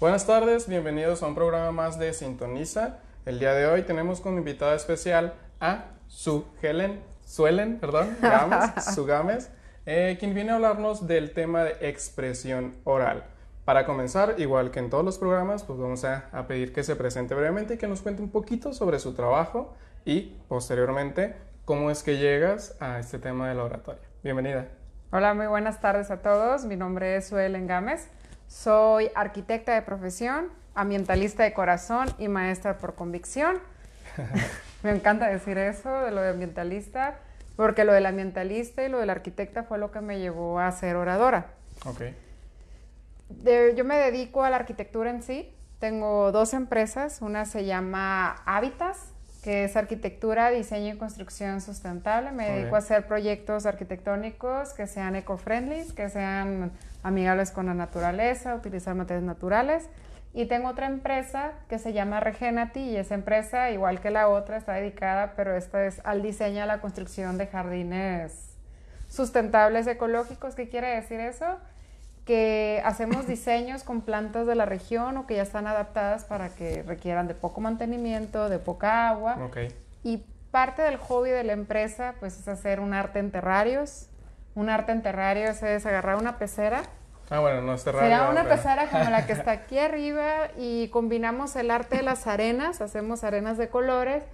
Buenas tardes, bienvenidos a un programa más de Sintoniza. El día de hoy tenemos como invitada especial a Su Helen, Suelen, perdón, Gámez, eh, quien viene a hablarnos del tema de expresión oral. Para comenzar, igual que en todos los programas, pues vamos a, a pedir que se presente brevemente y que nos cuente un poquito sobre su trabajo y posteriormente cómo es que llegas a este tema de la oratoria. Bienvenida. Hola, muy buenas tardes a todos. Mi nombre es Suelen Gámez. Soy arquitecta de profesión, ambientalista de corazón y maestra por convicción. Me encanta decir eso de lo de ambientalista, porque lo del ambientalista y lo del arquitecta fue lo que me llevó a ser oradora. Ok. De- yo me dedico a la arquitectura en sí. Tengo dos empresas. Una se llama Habitas, que es arquitectura, diseño y construcción sustentable. Me dedico a hacer proyectos arquitectónicos que sean eco-friendly, que sean amigables con la naturaleza, utilizar materiales naturales. Y tengo otra empresa que se llama Regenati y esa empresa, igual que la otra, está dedicada, pero esta es al diseño y a la construcción de jardines sustentables ecológicos. ¿Qué quiere decir eso? Que hacemos diseños con plantas de la región o que ya están adaptadas para que requieran de poco mantenimiento, de poca agua. Ok. Y parte del hobby de la empresa pues es hacer un arte en terrarios. Un arte en terrarios es agarrar una pecera. Ah, bueno, no es Será radio, una pero- pecera como la que está aquí arriba y combinamos el arte de las arenas, hacemos arenas de colores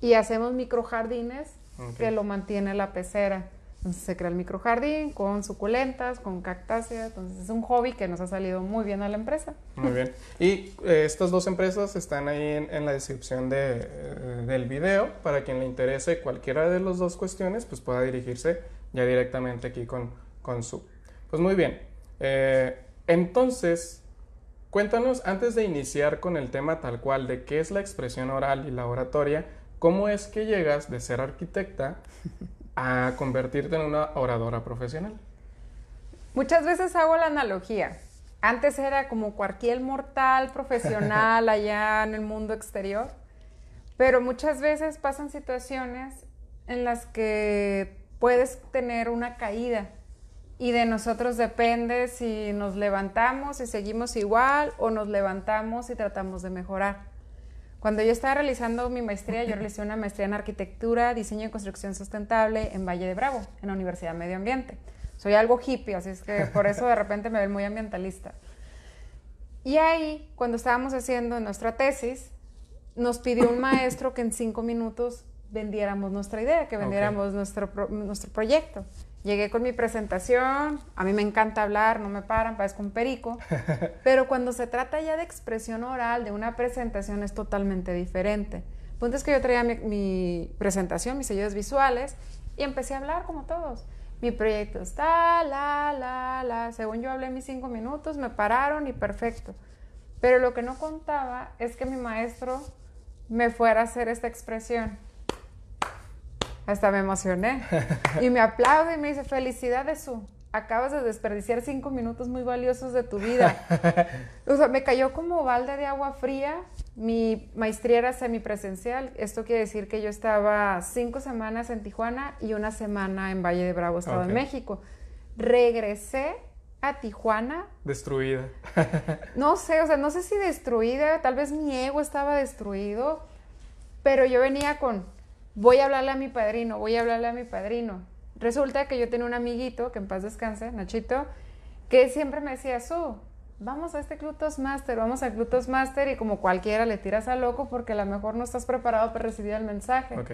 y hacemos microjardines que lo mantiene la pecera. Entonces se crea el microjardín con suculentas, con cactáceas. Entonces es un hobby que nos ha salido muy bien a la empresa. Muy bien. Y eh, estas dos empresas están ahí en, la descripción de, eh, del video. Para quien le interese cualquiera de las dos cuestiones, pues pueda dirigirse ya directamente aquí con, con su. Pues muy bien. Eh, entonces, cuéntanos, antes de iniciar con el tema tal cual de qué es la expresión oral y la oratoria, ¿cómo es que llegas de ser arquitecta a convertirte en una oradora profesional? Muchas veces hago la analogía. Antes era como cualquier mortal profesional allá en el mundo exterior, pero muchas veces pasan situaciones en las que puedes tener una caída y de nosotros depende si nos levantamos y seguimos igual o nos levantamos y tratamos de mejorar. Cuando yo estaba realizando mi maestría, yo realicé una maestría en arquitectura, diseño y construcción sustentable en Valle de Bravo, en la Universidad de Medio Ambiente. Soy algo hippie, así es que por eso de repente me ven muy ambientalista. Y ahí, cuando estábamos haciendo nuestra tesis, nos pidió un maestro que en cinco minutos vendiéramos nuestra idea, que vendiéramos nuestro, pro- nuestro proyecto. Llegué con mi presentación, a mí me encanta hablar, no me paran, parezco un perico, pero cuando se trata ya de expresión oral, de una presentación, es totalmente diferente. El punto es que yo traía mi, mi presentación, mis sellos visuales, y empecé a hablar como todos. Mi proyecto está, la, la, la. Según yo hablé mis cinco minutos, me pararon y perfecto. Pero lo que no contaba es que mi maestro me fuera a hacer esta expresión. Hasta me emocioné. Y me aplaude y me dice, felicidades, Su. Acabas de desperdiciar cinco minutos muy valiosos de tu vida. O sea, me cayó como balde de agua fría. Mi maestría era semipresencial. Esto quiere decir que yo estaba cinco semanas en Tijuana y una semana en Valle de Bravo, Estado de México. Regresé a Tijuana Destruida. no sé, o sea, no sé si destruida, tal vez mi ego estaba destruido, pero yo venía con, voy a hablarle a mi padrino, voy a hablarle a mi padrino. Resulta que yo tenía un amiguito, que en paz descanse, Nachito, que siempre me decía, Su, vamos a este Club Toastmaster, vamos al Club Toastmaster y como cualquiera le tiras a loco porque a lo mejor no estás preparado para recibir el mensaje. Ok.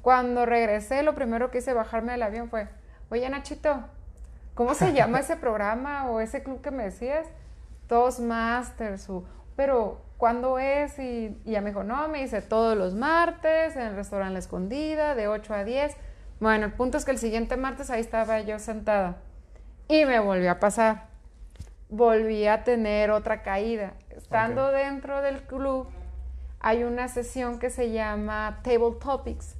Cuando regresé, lo primero que hice bajarme del avión fue, oye Nachito, ¿cómo se llama ese programa o ese club que me decías? Toastmasters, pero ¿cuándo es? Y, y ya me dijo, no, me dice todos los martes en el restaurante La Escondida, de 8 a 10. Bueno, el punto es que el siguiente martes ahí estaba yo sentada y me volvió a pasar. Volví a tener otra caída. Estando dentro del club, hay una sesión que se llama Table Topics.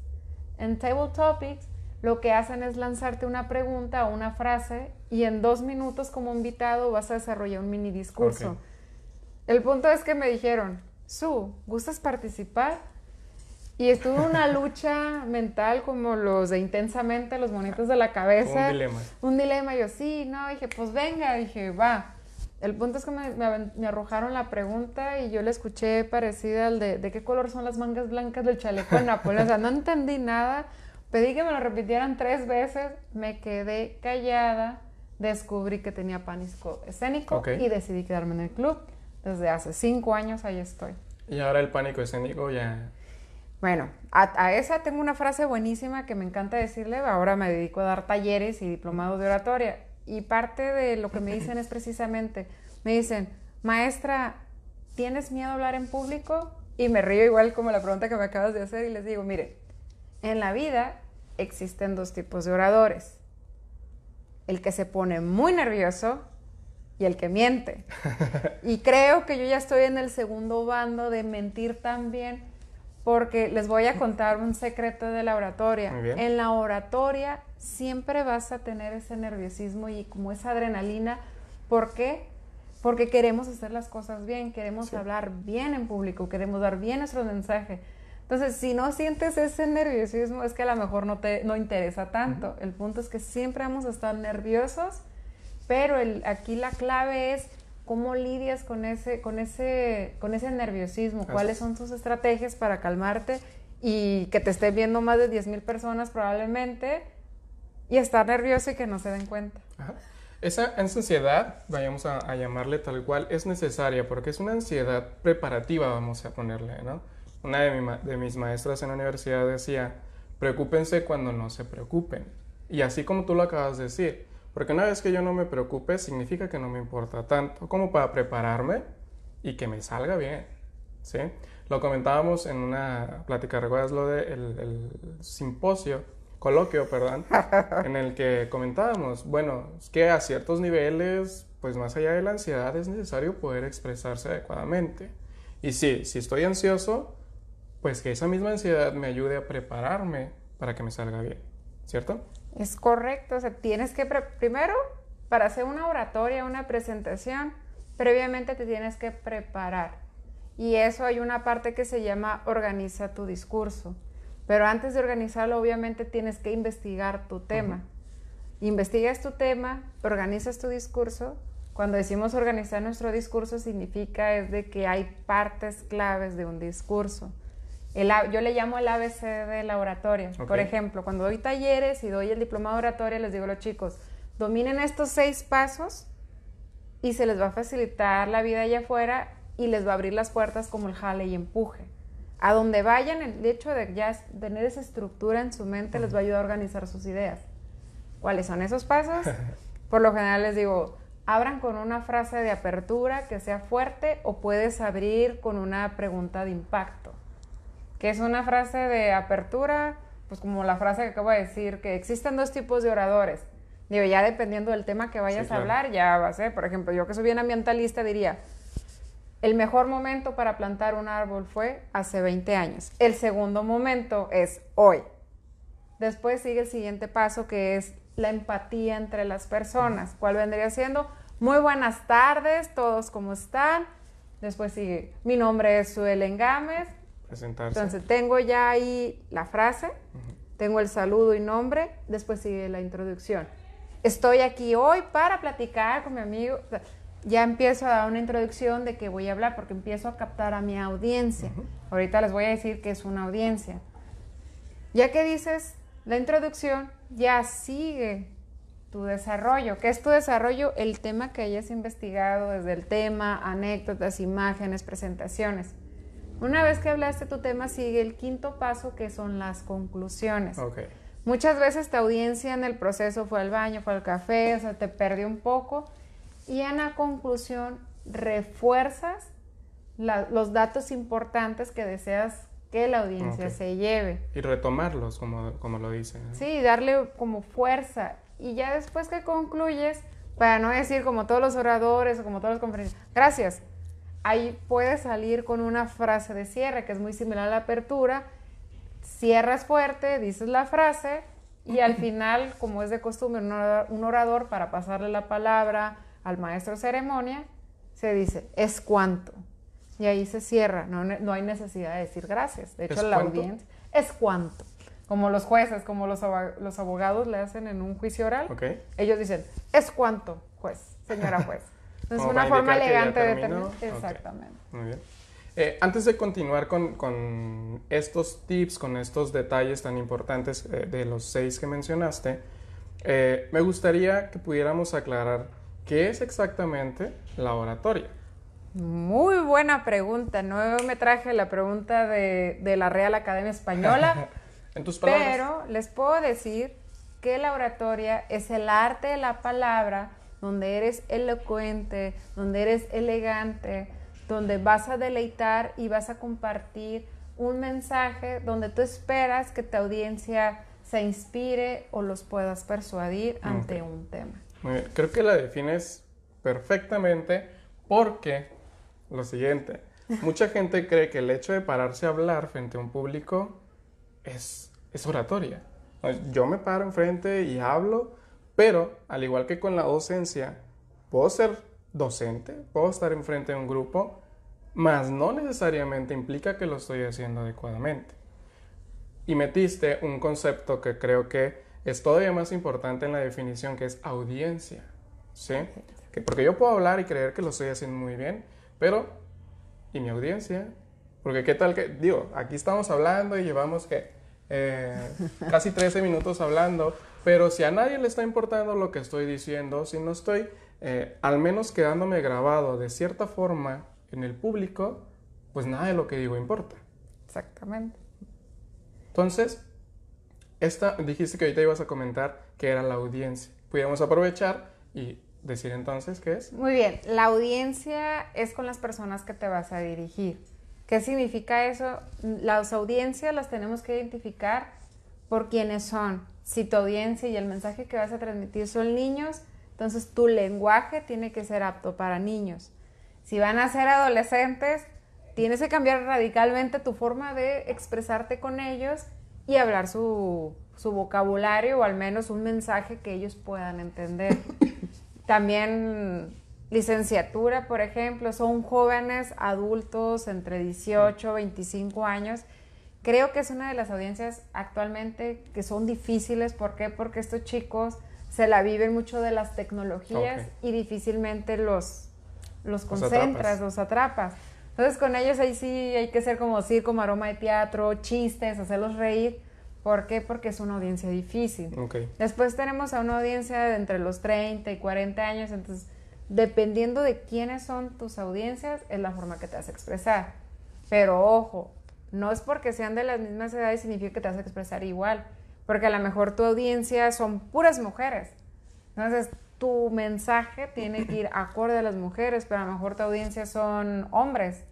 En Table Topics lo que hacen es lanzarte una pregunta o una frase y en dos minutos como invitado vas a desarrollar un mini discurso. El punto es que me dijeron, Su, ¿gustas participar? Y estuvo una lucha mental como los de intensamente, los monitos de la cabeza. Un dilema. Un dilema. Yo, sí, no, dije, pues venga, dije, va. El punto es que me, me, arrojaron la pregunta y yo le escuché parecida al de, ¿de qué color son las mangas blancas del chaleco de Napoleón? O sea, no entendí nada. Pedí que me lo repitieran tres veces, me quedé callada, descubrí que tenía pánico escénico y decidí quedarme en el club. Desde hace cinco años ahí estoy. Y ahora el pánico escénico ya... Bueno, a, a, esa tengo una frase buenísima que me encanta decirle. Ahora me dedico a dar talleres y diplomados de oratoria. Y parte de lo que me dicen es precisamente, me dicen, maestra, ¿tienes miedo a hablar en público? Y me río igual como la pregunta que me acabas de hacer y les digo, mire, en la vida existen dos tipos de oradores. El que se pone muy nervioso y el que miente. Y creo que yo ya estoy en el segundo bando de mentir también, porque les voy a contar un secreto de la oratoria. En la oratoria siempre vas a tener ese nerviosismo y como esa adrenalina. ¿Por qué? Porque queremos hacer las cosas bien, queremos hablar bien en público, queremos dar bien nuestro mensaje. Entonces, si no sientes ese nerviosismo, es que a lo mejor no te no interesa tanto. El punto es que siempre vamos a estar nerviosos, pero el, aquí la clave es cómo lidias con ese, con ese, con ese nerviosismo, cuáles son tus estrategias para calmarte y que te estén viendo más de 10 mil personas probablemente y estar nervioso y que no se den cuenta. Esa ansiedad, vayamos a, a, llamarle tal cual, es necesaria porque es una ansiedad preparativa, vamos a ponerle, ¿no? Una de, mis maestras en la universidad decía, preocúpense cuando no se preocupen. Y así como tú lo acabas de decir, porque una vez que yo no me preocupe significa que no me importa tanto como para prepararme y que me salga bien. ¿sí? Lo comentábamos en una plática, ¿recuerdas lo del de el simposio, coloquio, perdón, en el que comentábamos, bueno, es que a ciertos niveles, pues más allá de la ansiedad, es necesario poder expresarse adecuadamente. Y sí, si estoy ansioso, pues que esa misma ansiedad me ayude a prepararme para que me salga bien, ¿cierto? Es correcto, o sea, tienes que, primero, para hacer una oratoria, una presentación, previamente te tienes que preparar. Y eso hay una parte que se llama organiza tu discurso. Pero antes de organizarlo, obviamente tienes que investigar tu tema. Investigas tu tema, organizas tu discurso. Cuando decimos organizar nuestro discurso, significa es de que hay partes claves de un discurso yo le llamo el ABC de la oratoria. Por ejemplo, cuando doy talleres y doy el diplomado de oratoria, les digo a los chicos, dominen estos seis pasos y se les va a facilitar la vida allá afuera y les va a abrir las puertas como el jale y empuje. A donde vayan, el hecho de ya tener esa estructura en su mente les va a ayudar a organizar sus ideas. ¿Cuáles son esos pasos? Por lo general les digo, abran con una frase de apertura que sea fuerte o puedes abrir con una pregunta de impacto que es una frase de apertura, pues como la frase que acabo de decir, que existen dos tipos de oradores. Digo, ya dependiendo del tema que vayas a hablar, ya va a ser, por ejemplo, yo que soy bien ambientalista diría, el mejor momento para plantar un árbol fue hace 20 años. El segundo momento es hoy. Después sigue el siguiente paso que es la empatía entre las personas. ¿Cuál vendría siendo? Muy buenas tardes, todos cómo están. Después sigue, mi nombre es Suelen Gámez, entonces, tengo ya ahí la frase, tengo el saludo y nombre, después sigue la introducción. Estoy aquí hoy para platicar con mi amigo. ya empiezo a dar una introducción de qué voy a hablar porque empiezo a captar a mi audiencia. Ahorita les voy a decir que es una audiencia. Ya que dices la introducción, ya sigue tu desarrollo. ¿Qué es tu desarrollo? El tema que hayas investigado desde el tema, anécdotas, imágenes, presentaciones. Una vez que hablaste tu tema, sigue el quinto paso, que son las conclusiones. Muchas veces tu audiencia en el proceso fue al baño, fue al café, o sea, te perdió un poco. Y en la conclusión refuerzas los datos importantes que deseas que la audiencia se lleve. Y retomarlos, como, como lo dicen. Sí, darle como fuerza. Y ya después que concluyes, para no decir como todos los oradores o como todos los conferencias, gracias, ahí puedes salir con una frase de cierre que es muy similar a la apertura. Cierras fuerte, dices la frase y al final, como es de costumbre, un orador, para pasarle la palabra al maestro de ceremonia, se dice, es cuanto. Y ahí se cierra, no, hay necesidad de decir gracias. De hecho, la audiencia es cuanto. Como los jueces, como los, abogados le hacen en un juicio oral, ellos dicen, es cuanto, juez, señora juez. Como una forma elegante de terminar. Exactamente. Muy bien. Eh, antes de continuar con, con estos tips, con estos detalles tan importantes eh, de los seis que mencionaste, eh, me gustaría que pudiéramos aclarar qué es exactamente la oratoria. Muy buena pregunta. No me traje la pregunta de, de la Real Academia Española, En tus palabras. pero les puedo decir que la oratoria es el arte de la palabra donde eres elocuente, donde eres elegante, donde vas a deleitar y vas a compartir un mensaje donde tú esperas que tu audiencia se inspire o los puedas persuadir ante Ok. un tema. Muy bien. Creo que la defines perfectamente porque lo siguiente, mucha gente cree que el hecho de pararse a hablar frente a un público es, es oratoria. Yo me paro enfrente y hablo, pero al igual que con la docencia, puedo ser docente, puedo estar enfrente de un grupo, mas no necesariamente implica que lo estoy haciendo adecuadamente. Y metiste un concepto que creo que es todavía más importante en la definición, que es audiencia. ¿Sí? Que porque yo puedo hablar y creer que lo estoy haciendo muy bien, pero ¿y mi audiencia? Porque qué tal que, digo, aquí estamos hablando y llevamos que eh, casi 13 minutos hablando, pero si a nadie le está importando lo que estoy diciendo, si no estoy eh, al menos quedándome grabado de cierta forma en el público, pues nada de lo que digo importa. Exactamente. Entonces, esta, dijiste que ahorita ibas a comentar que era la audiencia. Pudiéramos aprovechar y decir entonces qué es. Muy bien, la audiencia es con las personas que te vas a dirigir. ¿Qué significa eso? Las audiencias las tenemos que identificar por quiénes son. Si tu audiencia y el mensaje que vas a transmitir son niños, entonces tu lenguaje tiene que ser apto para niños. Si van a ser adolescentes, tienes que cambiar radicalmente tu forma de expresarte con ellos y hablar su, su vocabulario o al menos un mensaje que ellos puedan entender. También licenciatura, por ejemplo, son jóvenes adultos entre 18 y 25 años. Creo que es una de las audiencias actualmente que son difíciles. ¿Por qué? Porque estos chicos se la viven mucho de las tecnologías Ok. y difícilmente los, los Los concentras, atrapas. los atrapas. Entonces con ellos ahí sí hay que ser como circo, aroma de teatro, chistes, hacerlos reír. ¿Por qué? Porque es una audiencia difícil. Ok. Después tenemos a una audiencia de entre los 30 y 40 años, entonces dependiendo de quiénes son tus audiencias, es la forma que te vas a expresar. Pero ojo, no es porque sean de las mismas edades significa que te vas a expresar igual, porque a lo mejor tu audiencia son puras mujeres. Entonces, tu mensaje tiene que ir acorde a las mujeres, pero a lo mejor tu audiencia son hombres.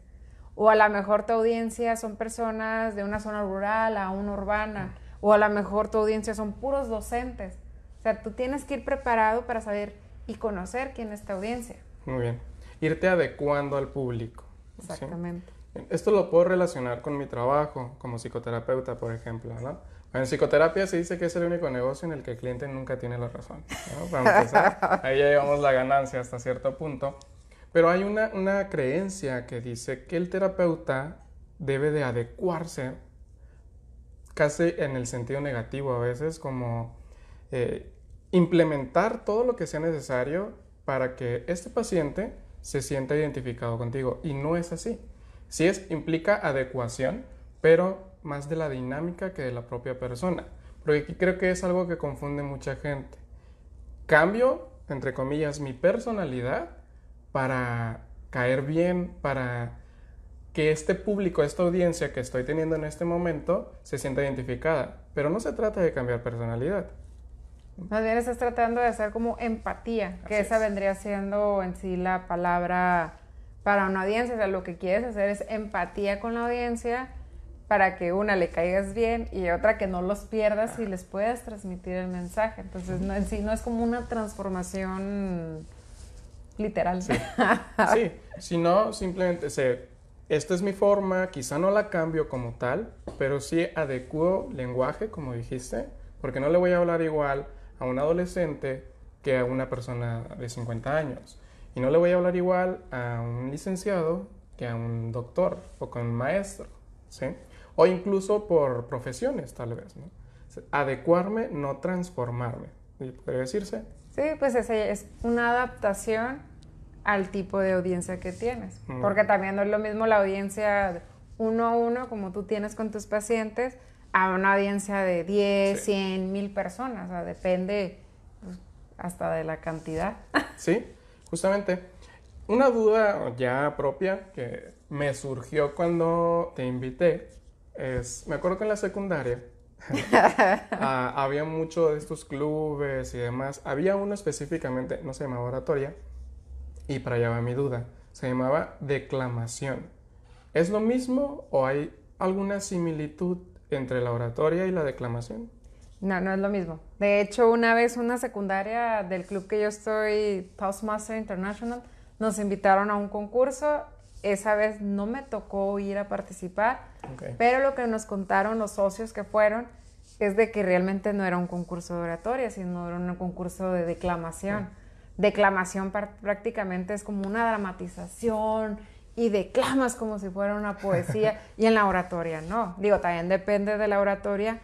O a lo mejor tu audiencia son personas de una zona rural a una urbana. O a lo mejor tu audiencia son puros docentes. O sea, tú tienes que ir preparado para saber y conocer quién es tu audiencia. Muy bien. Irte adecuando al público. ¿sí? Esto lo puedo relacionar con mi trabajo como psicoterapeuta, por ejemplo, ¿no? En psicoterapia se dice que es el único negocio en el que el cliente nunca tiene la razón. ¿no? Para empezar, ahí ya llevamos la ganancia hasta cierto punto. Pero hay una, una creencia que dice que el terapeuta debe de adecuarse casi en el sentido negativo a veces, como eh, implementar todo lo que sea necesario para que este paciente se sienta identificado contigo. Y no es así. Sí es, implica adecuación, pero más de la dinámica que de la propia persona. Porque aquí creo que es algo que confunde mucha gente. Cambio, entre comillas, mi personalidad para caer bien, para que este público, esta audiencia que estoy teniendo en este momento se sienta identificada. Pero no se trata de cambiar personalidad. Más bien estás tratando de hacer como empatía, que Así esa es. vendría siendo en sí la palabra para una audiencia. O sea, lo que quieres hacer es empatía con la audiencia para que una le caigas bien y otra que no los pierdas y les puedas transmitir el mensaje. Entonces, no, en sí no es como una transformación literal. Sí, si no, simplemente sé, esta es mi forma, quizá no la cambio como tal, pero sí adecuo lenguaje, como dijiste, porque no le voy a hablar igual a un adolescente que a una persona de 50 años. Y no le voy a hablar igual a un licenciado que a un doctor o con un maestro, ¿sí? O incluso por profesiones, tal vez, ¿no? Adecuarme, no transformarme, ¿podría decirse? Sí, pues es una adaptación al tipo de audiencia que tienes. Porque también no es lo mismo la audiencia uno a uno, como tú tienes con tus pacientes, a una audiencia de 10, 100, mil personas. O sea, depende pues, hasta de la cantidad. Sí, justamente. Una duda ya propia que me surgió cuando te invité es, me acuerdo que en la secundaria ah, había mucho de estos clubes y demás. Había uno específicamente, no se llamaba oratoria, y para allá va mi duda, se llamaba declamación. ¿Es lo mismo o hay alguna similitud entre la oratoria y la declamación? No, no es lo mismo. De hecho, una vez una secundaria del club que yo estoy, Toastmaster International, nos invitaron a un concurso. Esa vez no me tocó ir a participar, pero lo que nos contaron los socios que fueron es de que realmente no era un concurso de oratoria, sino era un concurso de declamación. Declamación prácticamente es como una dramatización y declamas como si fuera una poesía y en la oratoria no. Digo, también depende de la oratoria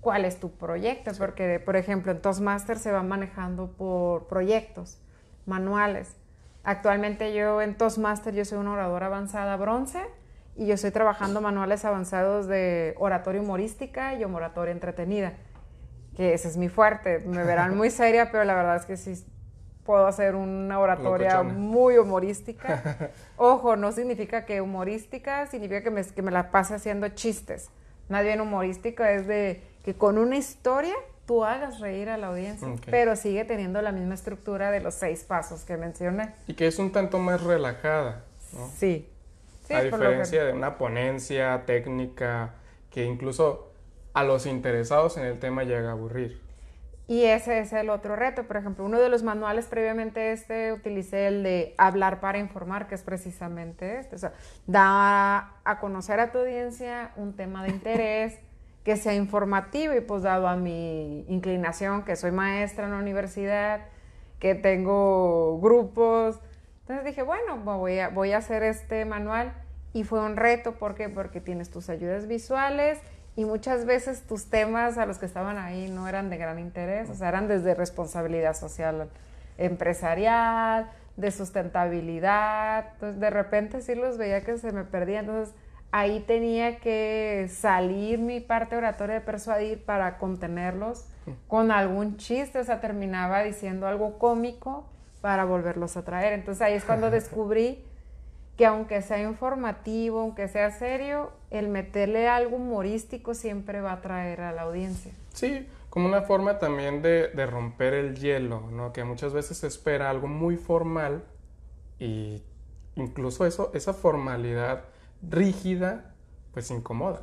cuál es tu proyecto, porque por ejemplo en Toastmasters se va manejando por proyectos, manuales. Actualmente yo en Toastmasters yo soy una oradora avanzada bronce y yo estoy trabajando manuales avanzados de oratoria humorística y oratoria entretenida, que ese es mi fuerte. Me verán muy seria, pero la verdad es que sí puedo hacer una oratoria muy humorística. Ojo, no significa que humorística, significa que me, que me la pase haciendo chistes. Más bien humorística es de que con una historia tú hagas reír a la audiencia, pero sigue teniendo la misma estructura de los seis pasos que mencioné. Y que es un tanto más relajada, ¿no? Sí. a diferencia de una ponencia técnica que incluso a los interesados en el tema llega a aburrir. Y ese es el otro reto. Por ejemplo, uno de los manuales previamente este, utilicé el de hablar para informar, que es precisamente este. O sea, da a conocer a tu audiencia un tema de interés, que sea informativo y pues dado a mi inclinación, que soy maestra en la universidad, que tengo grupos. Entonces dije, bueno, voy a, voy a hacer este manual. Y fue un reto, ¿por qué? Porque tienes tus ayudas visuales y muchas veces tus temas a los que estaban ahí no eran de gran interés, o sea, eran desde responsabilidad social empresarial, de sustentabilidad, entonces de repente sí los veía que se me perdían, entonces ahí tenía que salir mi parte oratoria de persuadir para contenerlos con algún chiste, o sea, terminaba diciendo algo cómico para volverlos a traer, entonces ahí es cuando descubrí que aunque sea informativo, aunque sea serio, el meterle algo humorístico siempre va a atraer a la audiencia. Sí, como una forma también de, romper el hielo, ¿no? Que muchas veces se espera algo muy formal y incluso eso, esa formalidad rígida, pues incomoda.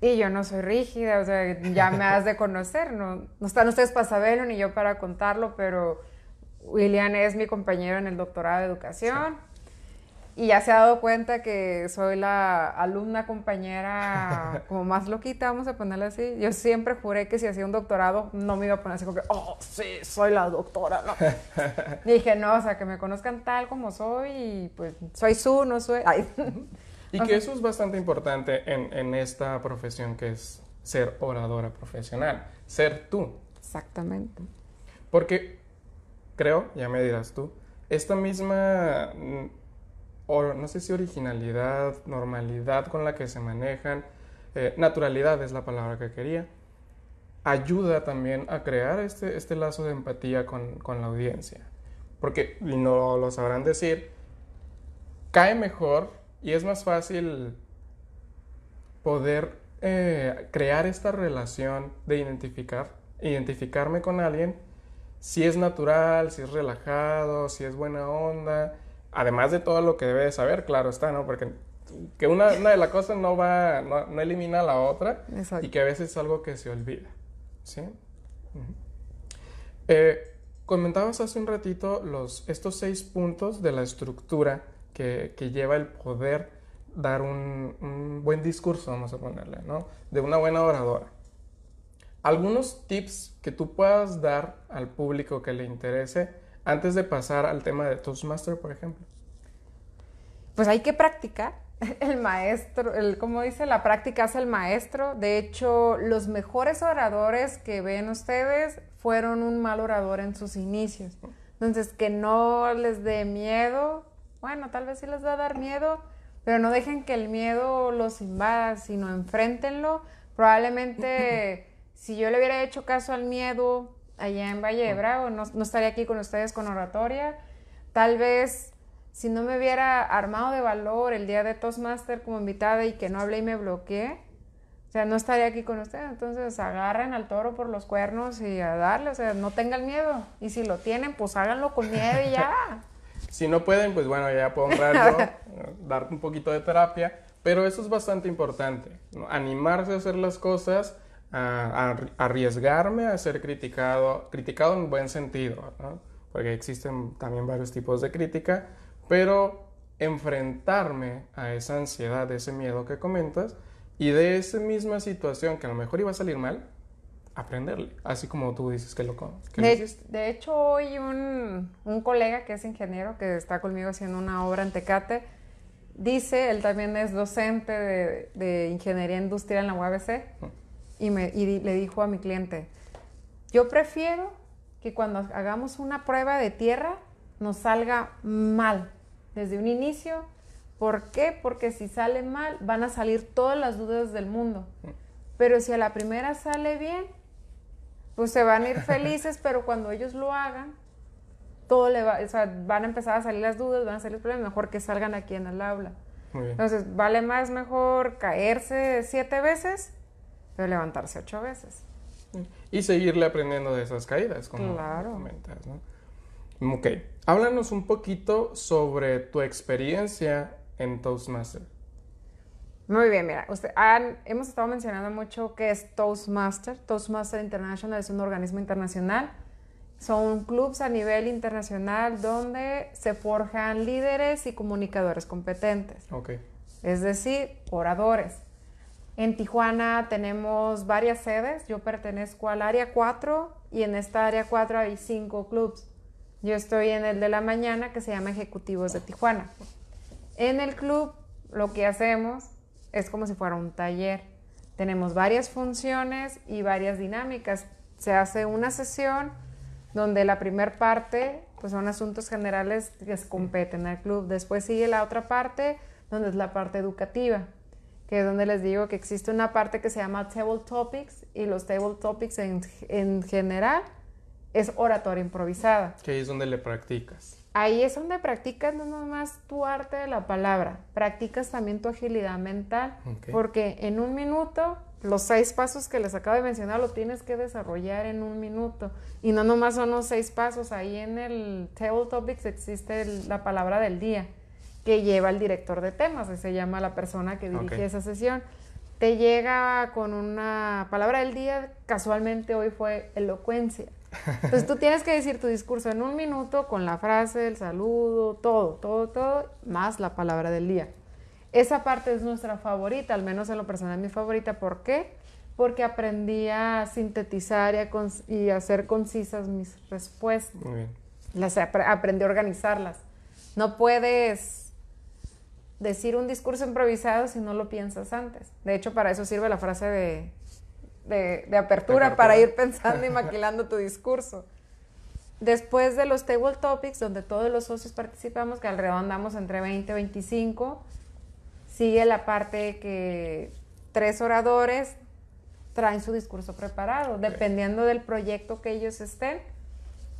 Y yo no soy rígida, o sea, ya me has de conocer, no, no están ustedes para saberlo ni yo para contarlo, pero William es mi compañero en el doctorado de educación y ya se ha dado cuenta que soy la alumna compañera como más loquita, vamos a ponerla así. Yo siempre juré que si hacía un doctorado no me iba a poner así como que, oh, sí, soy la doctora. No. dije, no, o sea, que me conozcan tal como soy y pues soy su, no soy... Y que eso es bastante importante en, en esta profesión que es ser oradora profesional, ser tú. Exactamente. Porque creo, ya me dirás tú, esta misma o no sé si originalidad, normalidad con la que se manejan, eh, naturalidad es la palabra que quería, ayuda también a crear este, este lazo de empatía con, la audiencia. Porque, no lo sabrán decir, cae mejor y es más fácil poder eh, crear esta relación de identificar, identificarme con alguien, si es natural, si es relajado, si es buena onda, además de todo lo que debe de saber, claro está, ¿no? Porque que una, de las cosas no va, no, elimina a la otra y que a veces es algo que se olvida, ¿sí? Eh, comentabas hace un ratito los, estos seis puntos de la estructura que, lleva el poder dar un, buen discurso, vamos a ponerle, ¿no? De una buena oradora. Algunos tips que tú puedas dar al público que le interese antes de pasar al tema de Toastmaster, por ejemplo? Pues hay que practicar. El maestro, el, como dice, la práctica es el maestro. De hecho, los mejores oradores que ven ustedes fueron un mal orador en sus inicios. Entonces, que no les dé miedo. Bueno, tal vez sí les va a dar miedo, pero no dejen que el miedo los invada, sino enfréntenlo. Probablemente, si yo le hubiera hecho caso al miedo allá en Valle de Bravo, no, no estaría aquí con ustedes con oratoria. Tal vez si no me hubiera armado de valor el día de Toastmaster como invitada y que no hablé y me bloqueé, o sea, no estaría aquí con ustedes. Entonces, agarren al toro por los cuernos y a darle, o sea, no tengan miedo. Y si lo tienen, pues háganlo con miedo y ya. si no pueden, pues bueno, ya puedo honrarlo, dar un poquito de terapia. Pero eso es bastante importante, animarse a hacer las cosas, a, arriesgarme a ser criticado, criticado en buen sentido, ¿no? porque existen también varios tipos de crítica, pero enfrentarme a esa ansiedad, ese miedo que comentas, y de esa misma situación que a lo mejor iba a salir mal, aprenderle, así como tú dices que lo que de, de, hecho, hoy un, un, colega que es ingeniero, que está conmigo haciendo una obra en Tecate, dice, él también es docente de, de ingeniería industrial en la UABC, y, me, y le dijo a mi cliente, yo prefiero que cuando hagamos una prueba de tierra nos salga mal desde un inicio ¿Por qué? Porque si sale mal, van a salir todas las dudas del mundo. Pero si a la primera sale bien, pues se van a ir felices, pero cuando ellos lo hagan, todo le va, o sea, van a empezar a salir las dudas, van a salir los problemas, mejor que salgan aquí en el aula. Entonces, vale más mejor caerse siete veces, pero levantarse ocho veces. Y seguirle aprendiendo de esas caídas, como claro. comentas, ¿no? Ok, háblanos un poquito sobre tu experiencia en Toastmaster? Muy bien, mira, usted, hemos estado mencionando mucho qué es Toastmaster. Toastmaster International es un organismo internacional. Son clubs a nivel internacional donde se forjan líderes y comunicadores competentes. Okay. Es decir, oradores. En Tijuana tenemos varias sedes. Yo pertenezco al área 4 y en esta área 4 hay cinco clubs. Yo estoy en el de la mañana que se llama Ejecutivos de Tijuana. En el club lo que hacemos es como si fuera un taller. Tenemos varias funciones y varias dinámicas. Se hace una sesión donde la primera parte pues son asuntos generales que competen al club. Después sigue la otra parte donde es la parte educativa, que es donde les digo que existe una parte que se llama Table Topics y los Table Topics en, en general es oratoria improvisada. Que es donde le practicas ahí es donde practicas no nomás tu arte de la palabra, practicas también tu agilidad mental, porque en un minuto los seis pasos que les acabo de mencionar lo tienes que desarrollar en un minuto. Y no nomás son los seis pasos, ahí en el Table Topics existe la palabra del día que lleva el director de temas, se llama la persona que dirige esa sesión. Te llega con una palabra del día, casualmente hoy fue elocuencia. Entonces tú tienes que decir tu discurso en un minuto con la frase, el saludo, todo, todo, todo, más la palabra del día. Esa parte es nuestra favorita, al menos en lo personal mi favorita. ¿Por qué? Porque aprendí a sintetizar y a, hacer concisas mis respuestas. Muy bien. Las aprendí a organizarlas. No puedes decir un discurso improvisado si no lo piensas antes. De hecho, para eso sirve la frase de de, apertura, para ir pensando y maquilando tu discurso. Después de los table topics, donde todos los socios participamos, que alrededor andamos entre 20 y 25, sigue la parte que tres oradores traen su discurso preparado. Dependiendo del proyecto que ellos estén,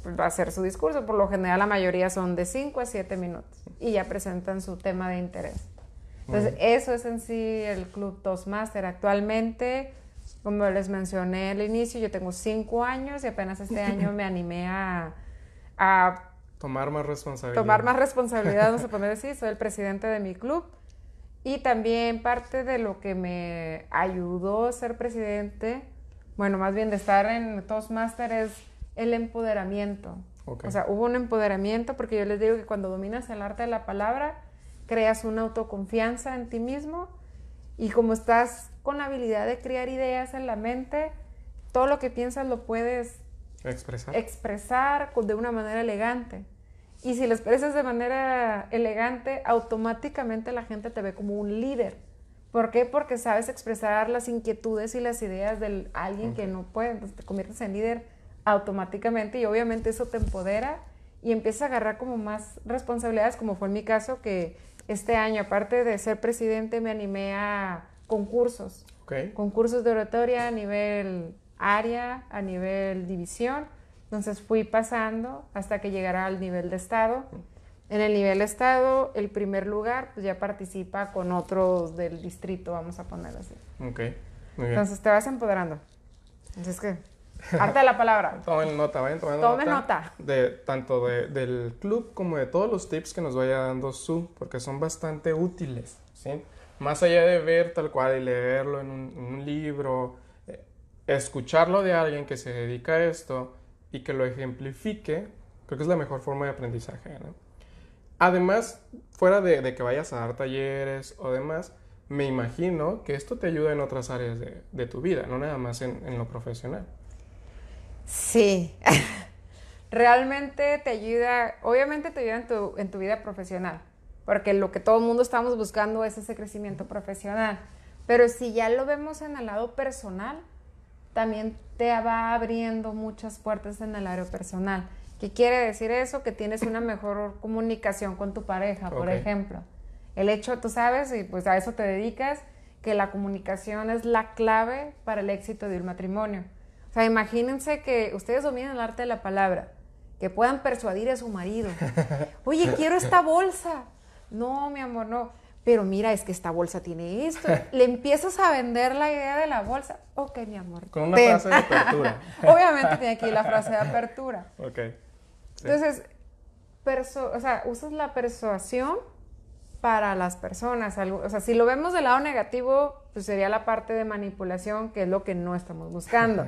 pues va a ser su discurso. Por lo general, la mayoría son de 5 a 7 minutos y ya presentan su tema de interés. Entonces, eso es en sí el Club Toastmaster. Actualmente como les mencioné al inicio, yo tengo cinco años y apenas este año me animé a, tomar más responsabilidad. Tomar más responsabilidad, vamos a poner así. Soy el presidente de mi club. Y también parte de lo que me ayudó a ser presidente, bueno, más bien de estar en Toastmaster es el empoderamiento. O sea, hubo un empoderamiento porque yo les digo que cuando dominas el arte de la palabra, creas una autoconfianza en ti mismo y como estás con la habilidad de crear ideas en la mente, todo lo que piensas lo puedes expresar, expresar de una manera elegante. Y si lo expresas de manera elegante, automáticamente la gente te ve como un líder. ¿Por qué? Porque sabes expresar las inquietudes y las ideas de alguien que no puede. Entonces te conviertes en líder automáticamente y obviamente eso te empodera y empiezas a agarrar como más responsabilidades, como fue en mi caso, que este año, aparte de ser presidente, me animé a concursos. Concursos de oratoria a nivel área, a nivel división. Entonces fui pasando hasta que llegara al nivel de estado. En el nivel de estado, el primer lugar, pues ya participa con otros del distrito, vamos a poner así. Ok, muy bien. Entonces te vas empoderando. Entonces, ¿qué? Arte la palabra. Tomen nota, vayan tomando Tomen nota. De, tanto del club como de todos los tips que nos vaya dando Su, porque son bastante útiles, ¿sí? Más allá de ver tal cual y leerlo en un, libro, eh, escucharlo de alguien que se dedica a esto y que lo ejemplifique, creo que es la mejor forma de aprendizaje, ¿no? Además, fuera de, que vayas a dar talleres o demás, me imagino que esto te ayuda en otras áreas de, tu vida, no nada más en lo profesional. Sí, realmente te ayuda, obviamente te ayuda en tu, en tu vida profesional, porque lo que todo el mundo estamos buscando es ese crecimiento profesional. Pero si ya lo vemos en el lado personal, también te va abriendo muchas puertas en el área personal. ¿Qué quiere decir eso? Que tienes una mejor comunicación con tu pareja, por ejemplo. El hecho, tú sabes, y pues a eso te dedicas, que la comunicación es la clave para el éxito de un matrimonio. O sea, imagínense que ustedes dominen el arte de la palabra, que puedan persuadir a su marido. Oye, quiero esta bolsa. No, mi amor, no. Pero mira, es que esta bolsa tiene esto. Le empiezas a vender la idea de la bolsa. Ok, mi amor. Con una frase de apertura. Obviamente tiene aquí la frase de apertura. Ok. Entonces, o sea, usas la persuasión para las personas. o sea, si lo vemos del lado negativo, pues sería la parte de manipulación, que es lo que no estamos buscando.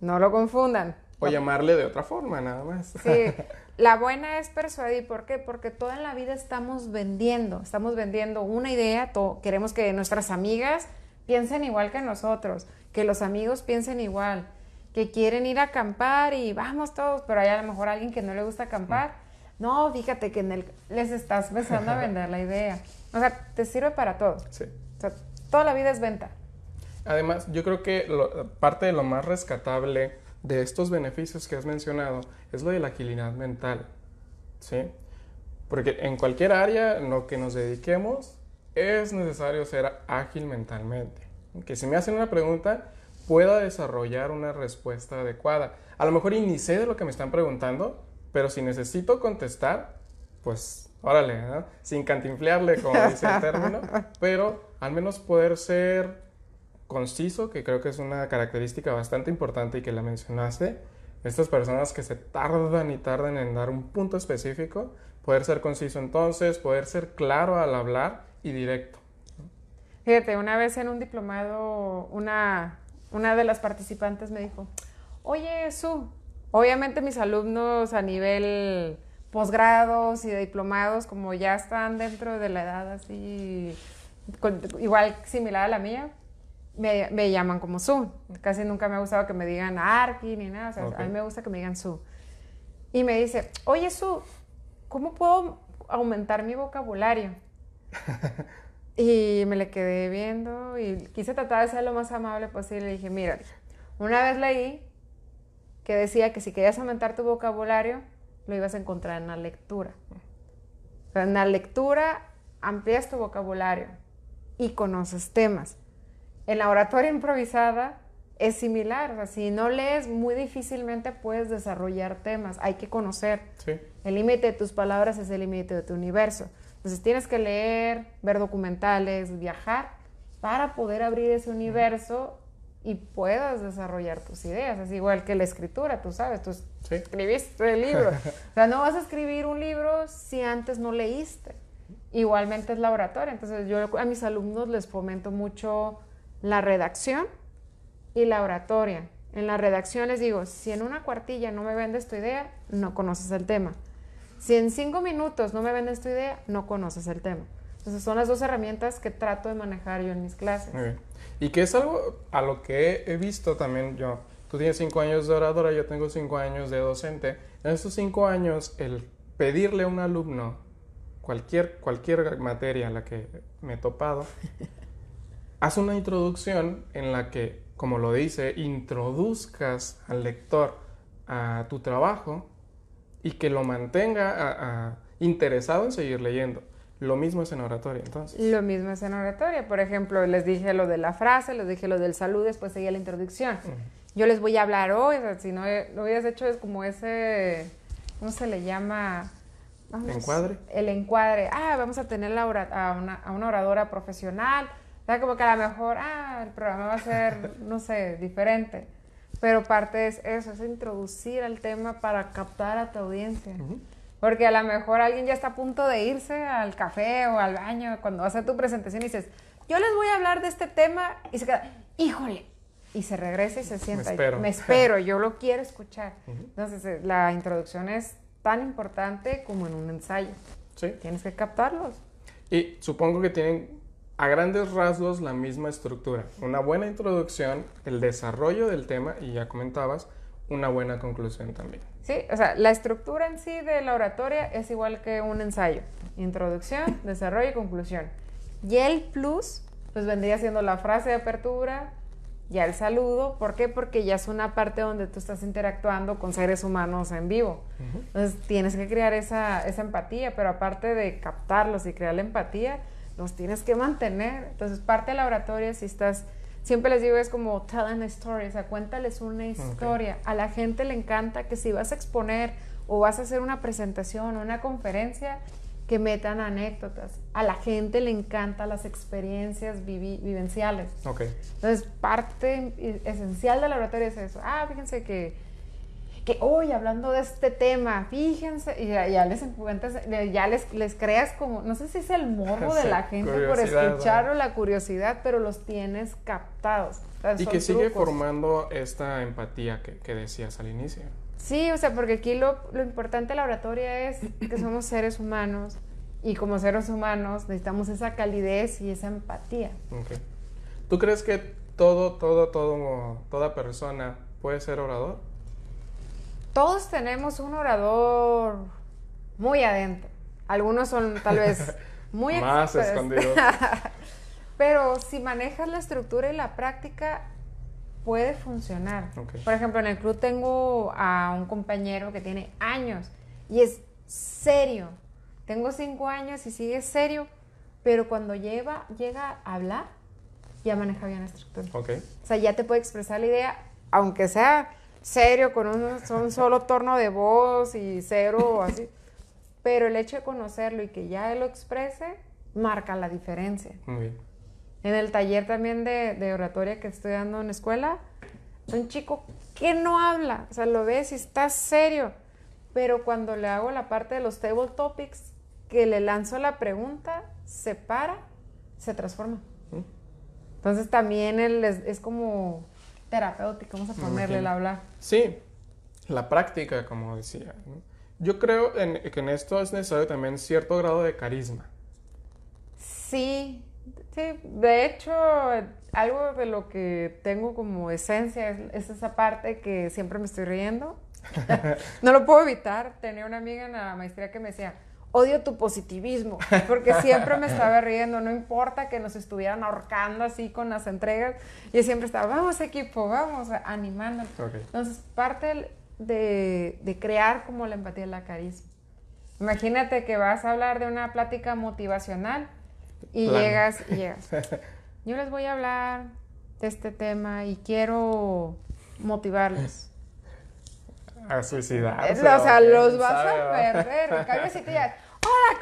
No lo confundan. O llamarle de otra forma, nada más. Sí, la buena es persuadir. ¿Por qué? Porque toda en la vida estamos vendiendo. Estamos vendiendo una idea. queremos que nuestras amigas piensen igual que nosotros, que los amigos piensen igual, que quieren ir a acampar y vamos todos, pero hay a lo mejor alguien que no le gusta acampar. No, fíjate que en el, les estás empezando a vender la idea. O sea, te sirve para todo. Sí. O sea, toda la vida es venta. Además, yo creo que parte de lo más rescatable de estos beneficios que has mencionado es lo de la agilidad mental, ¿sí? Porque en cualquier área en lo que nos dediquemos es necesario ser ágil mentalmente. Que si me hacen una pregunta, pueda desarrollar una respuesta adecuada. A lo mejor ni sé de lo que me están preguntando, pero si necesito contestar, pues órale, ¿no? sin cantinflearle, como dice el término, pero al menos poder ser conciso, que creo que es una característica bastante importante y que la mencionaste. Estas personas que se tardan y tardan en dar un punto específico, poder ser conciso entonces, poder ser claro al hablar y directo. Fíjate, una vez en un diplomado, una, una de las participantes me dijo, oye, Su, obviamente mis alumnos a nivel posgrados y de diplomados, como ya están dentro de la edad así igual similar a la mía, me, llaman como Su. Casi nunca me ha gustado que me digan Arki ni nada. a mí me gusta que me digan Su. Y me dice, oye Su, ¿cómo puedo aumentar mi vocabulario? y me le quedé viendo y quise tratar de ser lo más amable posible. Y dije, mira, una vez leí que decía que si querías aumentar tu vocabulario, lo ibas a encontrar en la lectura. en la lectura amplias tu vocabulario y conoces temas. En la oratoria improvisada es similar, o sea, si no lees, muy difícilmente puedes desarrollar temas, hay que conocer. El límite de tus palabras es el límite de tu universo. Entonces tienes que leer, ver documentales, viajar para poder abrir ese universo y puedas desarrollar tus ideas. Es igual que la escritura, tú sabes, tú escribiste el libro. o sea, no vas a escribir un libro si antes no leíste. Igualmente es la oratoria. Entonces yo a mis alumnos les fomento mucho la redacción y la oratoria. En la redacción les digo, si en una cuartilla no me vendes tu idea, no conoces el tema. Si en cinco minutos no me vendes tu idea, no conoces el tema. Entonces son las dos herramientas que trato de manejar yo en mis clases. Y que es algo a lo que he visto también yo. Tú tienes cinco años de oradora, yo tengo cinco años de docente. En estos cinco años, el pedirle a un alumno cualquier, cualquier materia en la que me he topado, haz una introducción en la que, como lo dice, introduzcas al lector a tu trabajo y que lo mantenga interesado en seguir leyendo. Lo mismo es en oratoria, entonces. Lo mismo es en oratoria. Por ejemplo, les dije lo de la frase, les dije lo del salud, después seguía la introducción. Yo les voy a hablar hoy, si no lo hubieras hecho es como ese, ¿cómo se le llama? ¿Encuadre? El encuadre. Ah, vamos a tener la a, una, a una oradora profesional. O sea, como que a lo mejor, ah, el programa va a ser, no sé, diferente. Pero parte es eso, es introducir al tema para captar a tu audiencia. Porque a lo mejor alguien ya está a punto de irse al café o al baño cuando vas a hacer tu presentación y dices, yo les voy a hablar de este tema y se queda, híjole, y se regresa y se sienta. Me espero. Me espero, yo lo quiero escuchar. Entonces, eh, la introducción es tan importante como en un ensayo. Sí. Tienes que captarlos. Y supongo que tienen a grandes rasgos la misma estructura. Una buena introducción, el desarrollo del tema, y ya comentabas, una buena conclusión también. Sí, o sea, la estructura en sí de la oratoria es igual que un ensayo. Introducción, desarrollo y conclusión. Y el plus, pues vendría siendo la frase de apertura, ya el saludo. ¿Por qué? Porque ya es una parte donde tú estás interactuando con seres humanos en vivo. Entonces tienes que crear esa, esa empatía, pero aparte de captarlos y crear la empatía, los tienes que mantener. Entonces parte de la oratoria, si estás siempre les digo es como tell an story, o sea, cuéntales una historia. A la gente le encanta que si vas a exponer o vas a hacer una presentación o una conferencia, que metan anécdotas. A la gente le encantan las experiencias vivenciales. Entonces, parte esencial de la oratoria es eso. Ah, fíjense que que hoy hablando de este tema, fíjense, y ya, les ya les, les, creas como, no sé si es el morbo de la gente por escuchar o la curiosidad, pero los tienes captados. y que sigue formando esta empatía que, que, decías al inicio. Sí, o sea, porque aquí lo, lo importante de la oratoria es que somos seres humanos y como seres humanos necesitamos esa calidez y esa empatía. Okay. ¿Tú crees que todo, todo, todo, toda persona puede ser orador? Todos tenemos un orador muy adentro. Algunos son tal vez muy más escondidos. Pero si manejas la estructura y la práctica, puede funcionar. Por ejemplo, en el club tengo a un compañero que tiene años y es serio. Tengo cinco años y sigue serio, pero cuando lleva, llega a hablar, ya maneja bien la estructura. O sea, ya te puede expresar la idea, aunque sea serio, con un, solo torno de voz y cero, así. Pero el hecho de conocerlo y que ya él lo exprese, marca la diferencia. Muy bien. En el taller también de, oratoria que estoy dando en escuela, un chico que no habla, o sea, lo ves y está serio, pero cuando le hago la parte de los table topics, que le lanzo la pregunta, se para, se transforma. Mm. Entonces también él es como terapéutico, vamos a ponerle el hablar. Sí, la práctica, como decía. Yo creo que en esto es necesario también cierto grado de carisma. Sí, sí, de hecho, algo de lo que tengo como esencia es, esa parte que siempre me estoy riendo. no lo puedo evitar. Tenía una amiga en la maestría que me decía, odio tu positivismo, porque siempre me estaba riendo, no importa que nos estuvieran ahorcando así con las entregas, yo siempre estaba, vamos equipo, vamos, animando. Entonces, parte de, crear como la empatía y la carisma. Imagínate que vas a hablar de una plática motivacional y llegas y llegas. Yo les voy a hablar de este tema y quiero motivarles a suicidar. O sea, los vas a perder. En cambio, si te digas,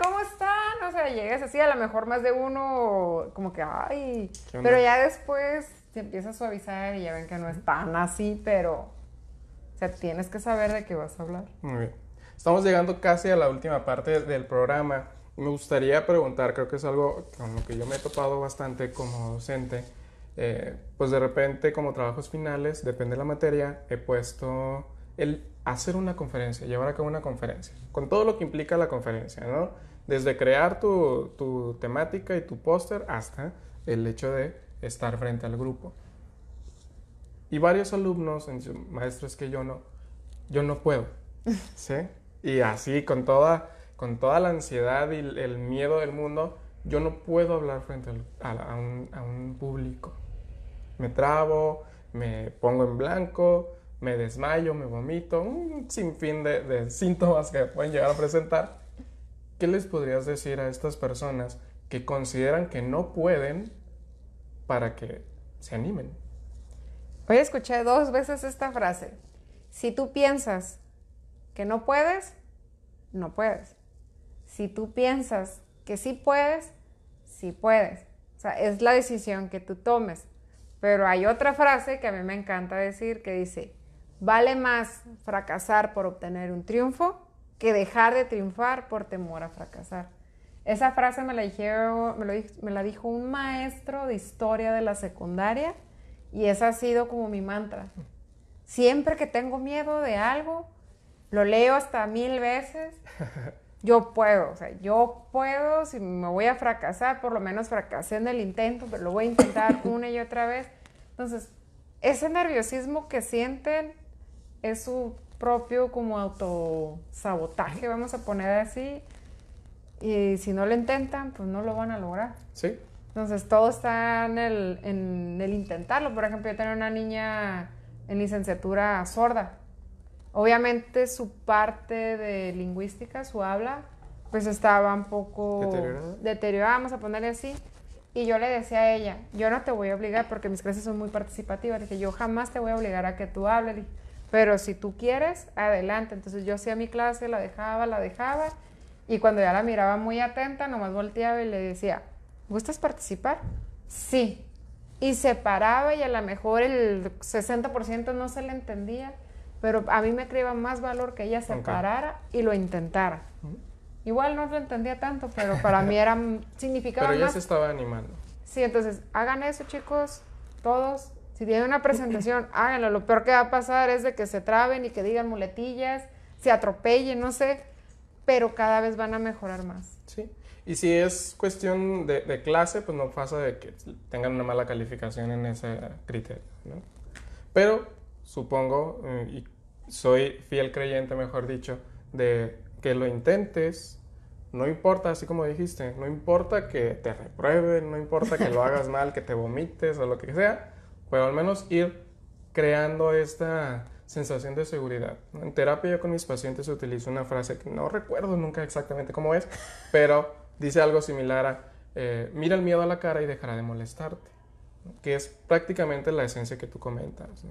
¿cómo están? O sea, llegas así, a lo mejor más de uno, como que, ay. Pero ya después te empieza a suavizar y ya ven que no es tan así, pero, o sea, tienes que saber de qué vas a hablar. Muy bien. Estamos llegando casi a la última parte del programa. Me gustaría preguntar, creo que es algo con lo que yo me he topado bastante como docente. Eh, pues de repente, como trabajos finales, depende de la materia, he puesto el hacer una conferencia, llevar a cabo una conferencia, con todo lo que implica la conferencia, ¿no? Desde crear tu, temática y tu póster hasta el hecho de estar frente al grupo. Y varios alumnos, maestros que yo no, yo no puedo, ¿sí? Y así, con toda, con toda la ansiedad y el miedo del mundo, yo no puedo hablar frente a, un, a un público. Me trabo, me pongo en blanco, me desmayo, me vomito, un sinfín de, de síntomas que pueden llegar a presentar. ¿Qué les podrías decir a estas personas que consideran que no pueden para que se animen? Hoy escuché dos veces esta frase. Si tú piensas que no puedes, no puedes. Si tú piensas que sí puedes, sí puedes. O sea, es la decisión que tú tomes. Pero hay otra frase que a mí me encanta decir que dice, vale más fracasar por obtener un triunfo que dejar de triunfar por temor a fracasar. Esa frase me la, dijo, me, la dijo un maestro de historia de la secundaria y esa ha sido como mi mantra. Siempre que tengo miedo de algo, lo leo hasta mil veces. Yo puedo, o sea, yo puedo, si me voy a fracasar, por lo menos fracasé en el intento, pero lo voy a intentar una y otra vez. Entonces, ese nerviosismo que sienten es su propio como autosabotaje, vamos a poner así. Y si no lo intentan, pues no lo van a lograr. Sí. Entonces, todo está en el, en el intentarlo. Por ejemplo, yo tenía una niña en licenciatura sorda. Obviamente su parte de lingüística, su habla, pues estaba un poco deteriorada, deteriorada vamos a ponerle así. Y yo le decía a ella, yo no te voy a obligar porque mis clases son muy participativas. Dije, yo jamás te voy a obligar a que tú hables. Pero si tú quieres, adelante. Entonces yo hacía mi clase, la dejaba, la dejaba. Y cuando ya la miraba muy atenta, nomás volteaba y le decía, ¿gustas participar? Sí. Y se paraba y a lo mejor el 60% no se le entendía. Pero a mí me creía más valor que ella se parara y lo intentara. Igual no lo entendía tanto, pero para mí era significaba Pero ella se estaba animando. Sí, entonces hagan eso, chicos, todos. Si tienen una presentación, háganlo. Lo peor que va a pasar es de que se traben y que digan muletillas, se atropellen, no sé, pero cada vez van a mejorar más. Sí. Y si es cuestión de, clase, pues no pasa de que tengan una mala calificación en ese criterio, ¿no? Pero supongo, eh, y soy fiel creyente, mejor dicho, de que lo intentes, no importa, así como dijiste, no importa que te reprueben, no importa que lo hagas mal, que te vomites o lo que sea, pero al menos ir creando esta sensación de seguridad. En terapia yo con mis pacientes utilizo una frase que no recuerdo nunca exactamente cómo es, pero dice algo similar a, eh, mira el miedo a la cara y dejará de molestarte, que es prácticamente la esencia que tú comentas.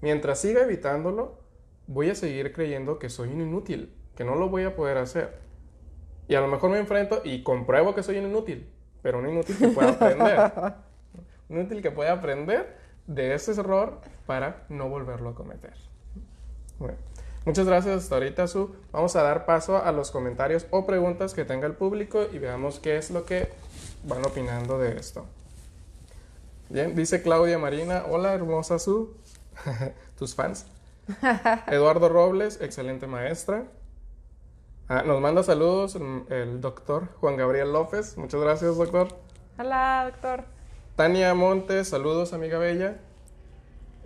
Mientras siga evitándolo, voy a seguir creyendo que soy un inútil, que no lo voy a poder hacer. Y a lo mejor me enfrento y compruebo que soy un inútil, pero un inútil que pueda aprender. un inútil que pueda aprender de ese error para no volverlo a cometer. Bueno, muchas gracias hasta ahorita, Su. Vamos a dar paso a los comentarios o preguntas que tenga el público y veamos qué es lo que van opinando de esto. Bien, dice Claudia Marina, hola hermosa Su, tus fans. Eduardo Robles, excelente maestra. Ah, nos manda saludos el doctor Juan Gabriel López. Muchas gracias, doctor. Hola, doctor. Tania Montes, saludos, amiga bella.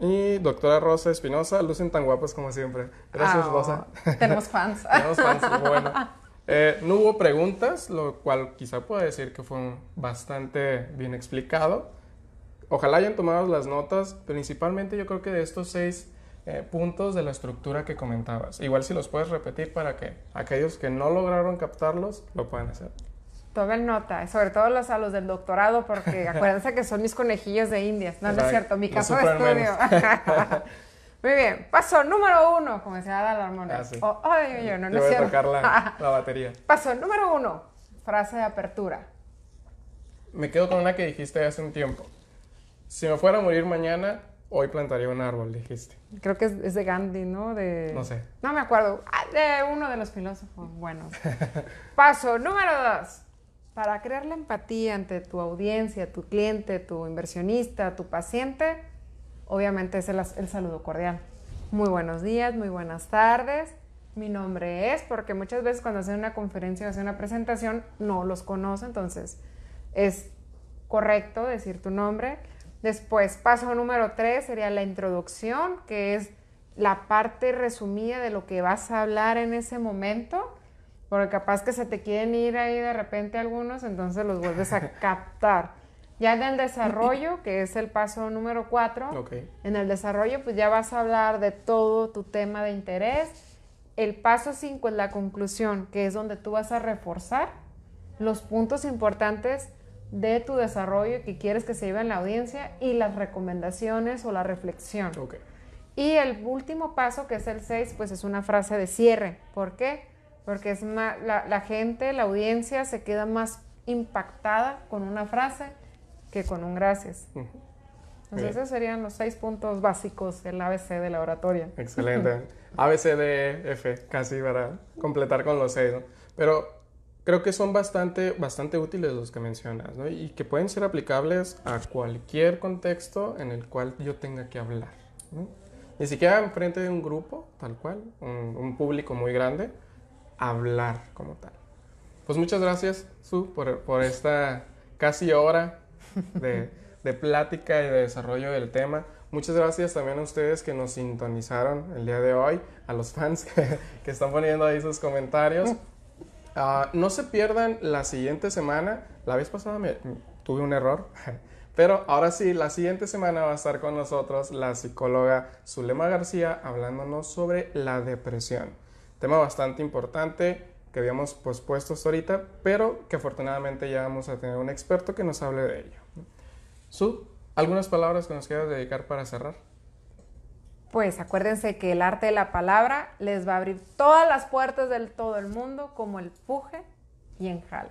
Y doctora Rosa Espinosa, lucen tan guapas como siempre. Gracias, ah, Rosa. Tenemos fans. tenemos fans, bueno. Eh, no hubo preguntas, lo cual quizá pueda decir que fue bastante bien explicado. Ojalá hayan tomado las notas, principalmente yo creo que de estos seis eh, puntos de la estructura que comentabas. Igual si los puedes repetir para que aquellos que no lograron captarlos lo puedan hacer. Tomen nota, sobre todo los a los del doctorado, porque acuérdense que son mis conejillos de indias. No, no es cierto, mi caso de estudio. Muy bien, paso número uno, como decía Adal Ah, sí. oh, yo, no, no es cierto. tocar la, la batería. Paso número uno, frase de apertura. Me quedo con una que dijiste hace un tiempo. Si me fuera a morir mañana, Hoy plantaría un árbol, dijiste. Creo que es, de Gandhi, ¿no? De... No sé. No me acuerdo. Ah, de uno de los filósofos Bueno. Paso número dos. Para crear la empatía ante tu audiencia, tu cliente, tu inversionista, tu paciente, obviamente es el, saludo cordial. Muy buenos días, muy buenas tardes. Mi nombre es, porque muchas veces cuando hacen una conferencia o hacen una presentación no los conoce, entonces es correcto decir tu nombre Después, paso número tres sería la introducción, que es la parte resumida de lo que vas a hablar en ese momento, porque capaz que se te quieren ir ahí de repente algunos, entonces los vuelves a captar. Ya en el desarrollo, que es el paso número cuatro, Ok. en el desarrollo pues ya vas a hablar de todo tu tema de interés. El paso cinco es la conclusión, que es donde tú vas a reforzar los puntos importantes de tu desarrollo que quieres que se lleve en la audiencia y las recomendaciones o la reflexión. Y el último paso, que es el 6, pues es una frase de cierre. ¿Por qué? Porque es ma- la, la gente, la audiencia se queda más impactada con una frase que con un gracias. Entonces Bien. esos serían los seis puntos básicos del ABC de la oratoria. Excelente. A, B, C, D, F, casi para completar con los seis, ¿no? Pero creo que son bastante, bastante útiles los que mencionas, ¿no? Y que pueden ser aplicables a cualquier contexto en el cual yo tenga que hablar, ¿no? Ni siquiera enfrente de un grupo, tal cual, un, un público muy grande, hablar como tal. Pues muchas gracias, Su, por, por esta casi hora de, de plática y de desarrollo del tema. Muchas gracias también a ustedes que nos sintonizaron el día de hoy, a los fans que están poniendo ahí sus comentarios. Ah, no se pierdan la siguiente semana. La vez pasada tuve un error, pero ahora sí, la siguiente semana va a estar con nosotros la psicóloga Zulema García hablándonos sobre la depresión. Tema bastante importante que habíamos pospuesto hasta ahorita, pero que afortunadamente ya vamos a tener un experto que nos hable de ello. Su, ¿algunas palabras que nos quieras dedicar para cerrar? Pues acuérdense que el arte de la palabra les va a abrir todas las puertas del todo el mundo, como el puje y enjale.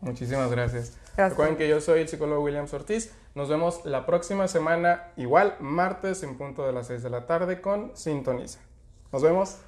Muchísimas gracias. Gracias. Recuerden que yo soy el psicólogo William Ortiz. Nos vemos la próxima semana, igual martes en punto de las 6 de la tarde con Sintoniza. Nos vemos.